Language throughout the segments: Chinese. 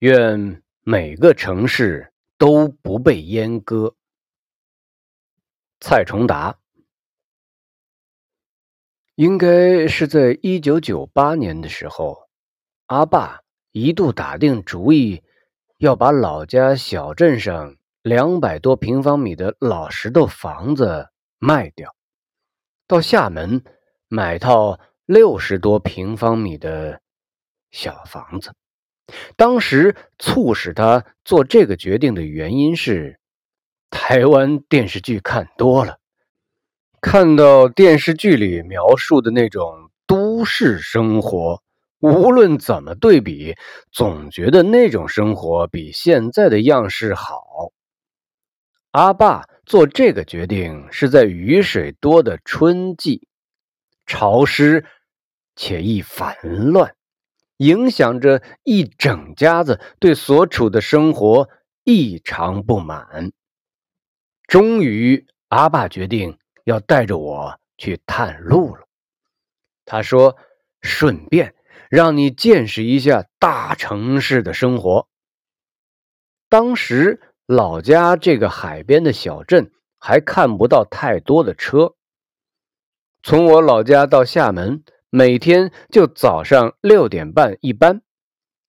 愿每个城市都不被阉割。蔡崇达，应该是在一九九八年的时候，阿爸一度打定主意要把老家小镇上两百多平方米的老石头房子卖掉，到厦门买套六十多平方米的小房子。当时促使他做这个决定的原因是，台湾电视剧看多了，看到电视剧里描述的那种都市生活，无论怎么对比，总觉得那种生活比现在的样式好。阿爸做这个决定是在雨水多的春季，潮湿且易烦乱。影响着一整家子对所处的生活异常不满。终于，阿爸决定要带着我去探路了。他说：“顺便让你见识一下大城市的生活。”当时老家这个海边的小镇还看不到太多的车。从我老家到厦门。每天就早上六点半一班，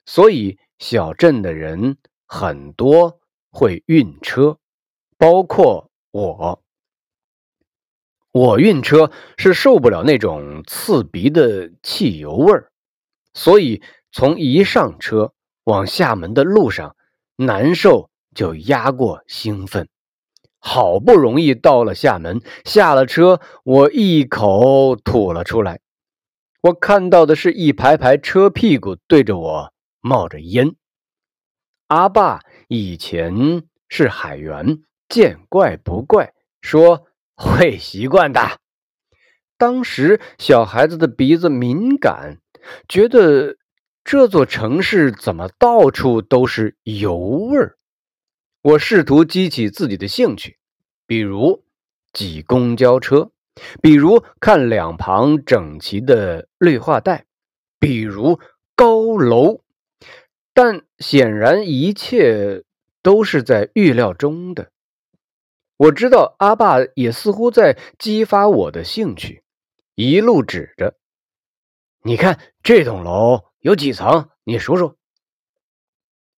所以小镇的人很多会晕车，包括我。我晕车是受不了那种刺鼻的汽油味儿，所以从一上车往厦门的路上，难受就压过兴奋。好不容易到了厦门，下了车，我一口吐了出来。我看到的是一排排车屁股对着我冒着烟。阿爸以前是海员，见怪不怪，说会习惯的。当时小孩子的鼻子敏感，觉得这座城市怎么到处都是油味儿。我试图激起自己的兴趣，比如挤公交车。比如看两旁整齐的绿化带，比如高楼，但显然一切都是在预料中的。我知道阿爸也似乎在激发我的兴趣，一路指着：“你看这栋楼有几层？你数数。”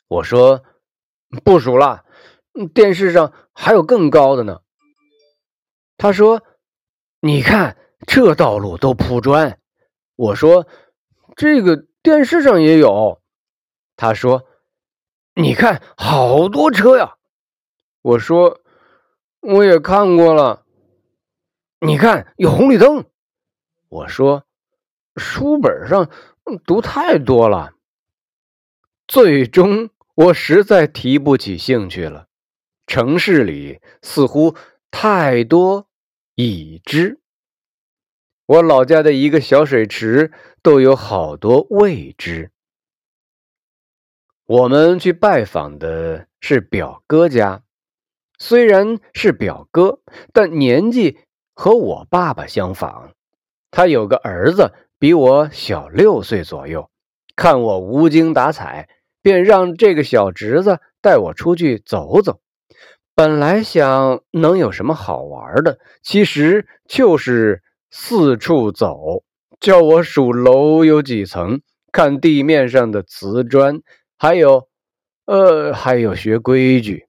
我说：“不数了，电视上还有更高的呢。”他说。你看，这道路都铺砖。我说，这个电视上也有。他说，你看，好多车呀。我说，我也看过了。你看，有红绿灯。我说，书本上读太多了。最终，我实在提不起兴趣了。城市里似乎太多。已知，我老家的一个小水池都有好多未知。我们去拜访的是表哥家，虽然是表哥，但年纪和我爸爸相仿。他有个儿子比我小六岁左右，看我无精打采，便让这个小侄子带我出去走走。本来想能有什么好玩的，其实就是四处走，叫我数楼有几层，看地面上的瓷砖，还有，呃，还有学规矩，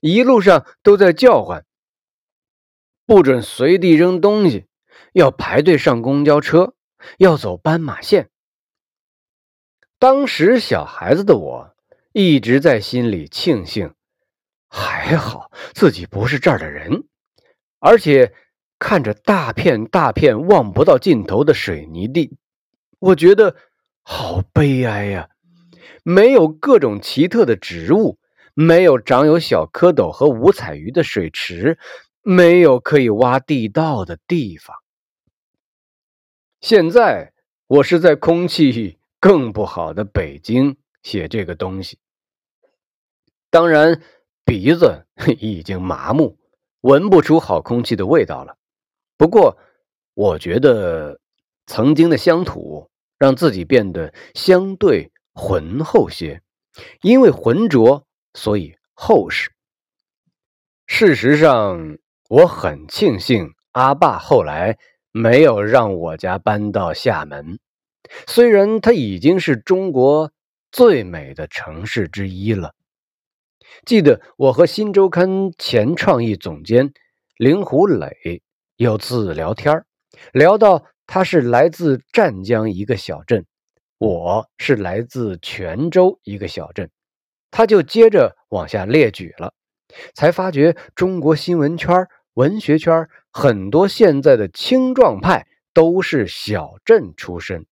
一路上都在叫唤，不准随地扔东西，要排队上公交车，要走斑马线。当时小孩子的我一直在心里庆幸。还好自己不是这儿的人，而且看着大片大片望不到尽头的水泥地，我觉得好悲哀呀！没有各种奇特的植物，没有长有小蝌蚪和五彩鱼的水池，没有可以挖地道的地方。现在我是在空气更不好的北京写这个东西，当然。鼻子 已经麻木，闻不出好空气的味道了。不过，我觉得曾经的乡土让自己变得相对浑厚些，因为浑浊，所以厚实。事实上，我很庆幸阿爸后来没有让我家搬到厦门，虽然它已经是中国最美的城市之一了。记得我和《新周刊》前创意总监林虎磊有次聊天聊到他是来自湛江一个小镇，我是来自泉州一个小镇，他就接着往下列举了，才发觉中国新闻圈、文学圈很多现在的青壮派都是小镇出身。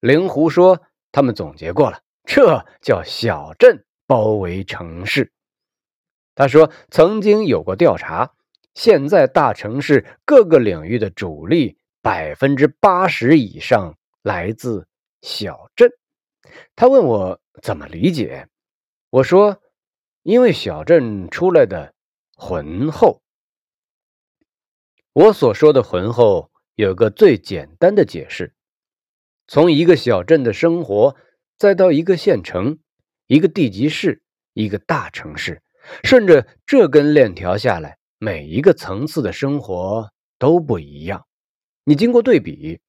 灵狐说，他们总结过了，这叫小镇。包围城市，他说曾经有过调查，现在大城市各个领域的主力百分之八十以上来自小镇。他问我怎么理解，我说因为小镇出来的浑厚。我所说的浑厚有个最简单的解释：从一个小镇的生活，再到一个县城。一个地级市，一个大城市，顺着这根链条下来，每一个层次的生活都不一样。你经过对比，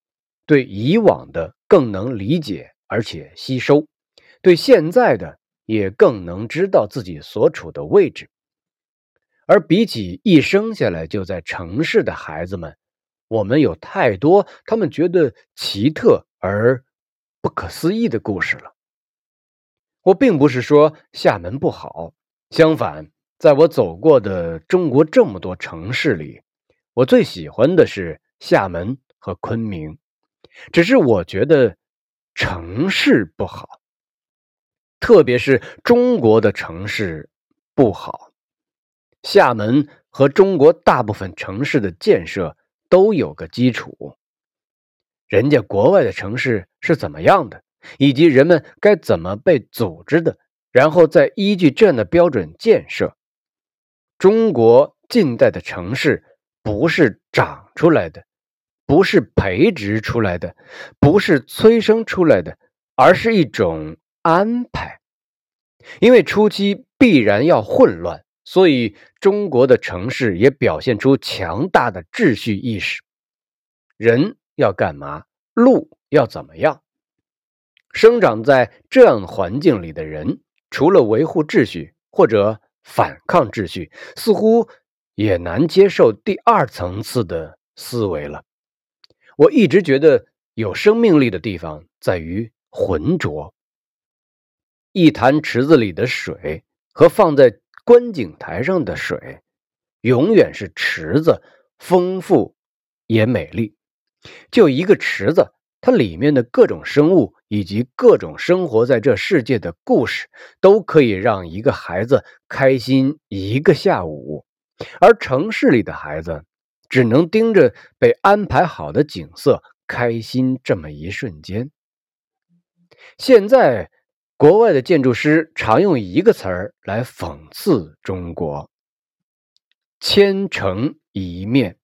对以往的更能理解而且吸收，对现在的也更能知道自己所处的位置。而比起一生下来就在城市的孩子们，我们有太多他们觉得奇特而不可思议的故事了。我并不是说厦门不好，相反，在我走过的中国这么多城市里，我最喜欢的是厦门和昆明。只是我觉得城市不好，特别是中国的城市不好。厦门和中国大部分城市的建设都有个基础，人家国外的城市是怎么样的？以及人们该怎么被组织的，然后再依据这样的标准建设。中国近代的城市不是长出来的，不是培植出来的，不是催生出来的，而是一种安排。因为初期必然要混乱，所以中国的城市也表现出强大的秩序意识。人要干嘛？路要怎么样？生长在这样环境里的人，除了维护秩序或者反抗秩序，似乎也难接受第二层次的思维了。我一直觉得有生命力的地方在于浑浊。一潭池子里的水和放在观景台上的水，永远是池子丰富也美丽。就一个池子，它里面的各种生物。以及各种生活在这世界的故事，都可以让一个孩子开心一个下午，而城市里的孩子只能盯着被安排好的景色开心这么一瞬间。现在，国外的建筑师常用一个词儿来讽刺中国：“千城一面。”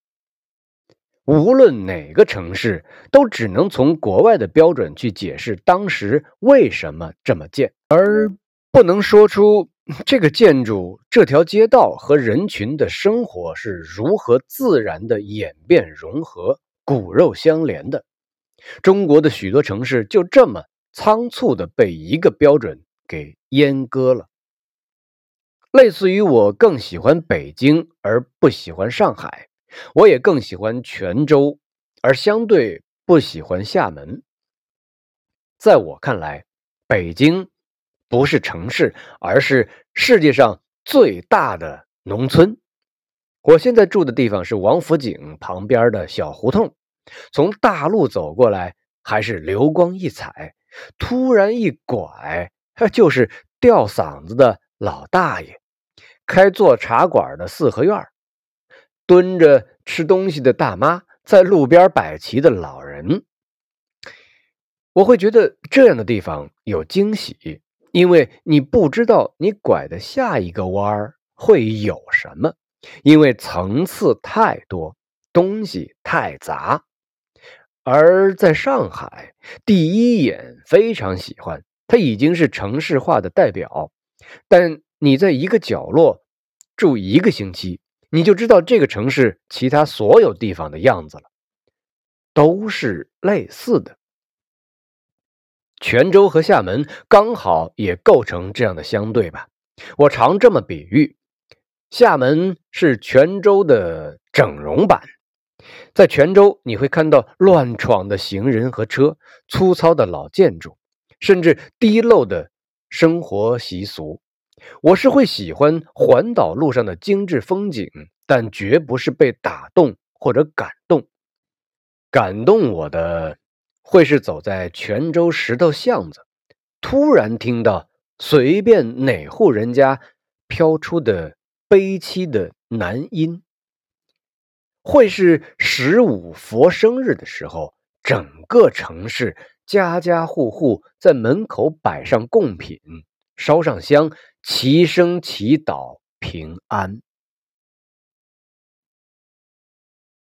无论哪个城市，都只能从国外的标准去解释当时为什么这么建，而不能说出 这个建筑、这条街道和人群的生活是如何自然的演变融合、骨肉相连的。中国的许多城市就这么仓促的被一个标准给阉割了，类似于我更喜欢北京而不喜欢上海。我也更喜欢泉州，而相对不喜欢厦门。在我看来，北京不是城市，而是世界上最大的农村。我现在住的地方是王府井旁边的小胡同，从大路走过来还是流光溢彩，突然一拐，就是吊嗓子的老大爷，开做茶馆的四合院蹲着吃东西的大妈，在路边摆旗的老人，我会觉得这样的地方有惊喜，因为你不知道你拐的下一个弯儿会有什么，因为层次太多，东西太杂。而在上海，第一眼非常喜欢，它已经是城市化的代表。但你在一个角落住一个星期，你就知道这个城市其他所有地方的样子了，都是类似的。泉州和厦门刚好也构成这样的相对吧。我常这么比喻：厦门是泉州的整容版。在泉州，你会看到乱闯的行人和车，粗糙的老建筑，甚至低陋的生活习俗。我是会喜欢环岛路上的精致风景，但绝不是被打动或者感动。感动我的，会是走在泉州石头巷子，突然听到随便哪户人家飘出的悲凄的男音。会是十五佛生日的时候，整个城市家家户户在门口摆上贡品，烧上香，齐声祈祷平安。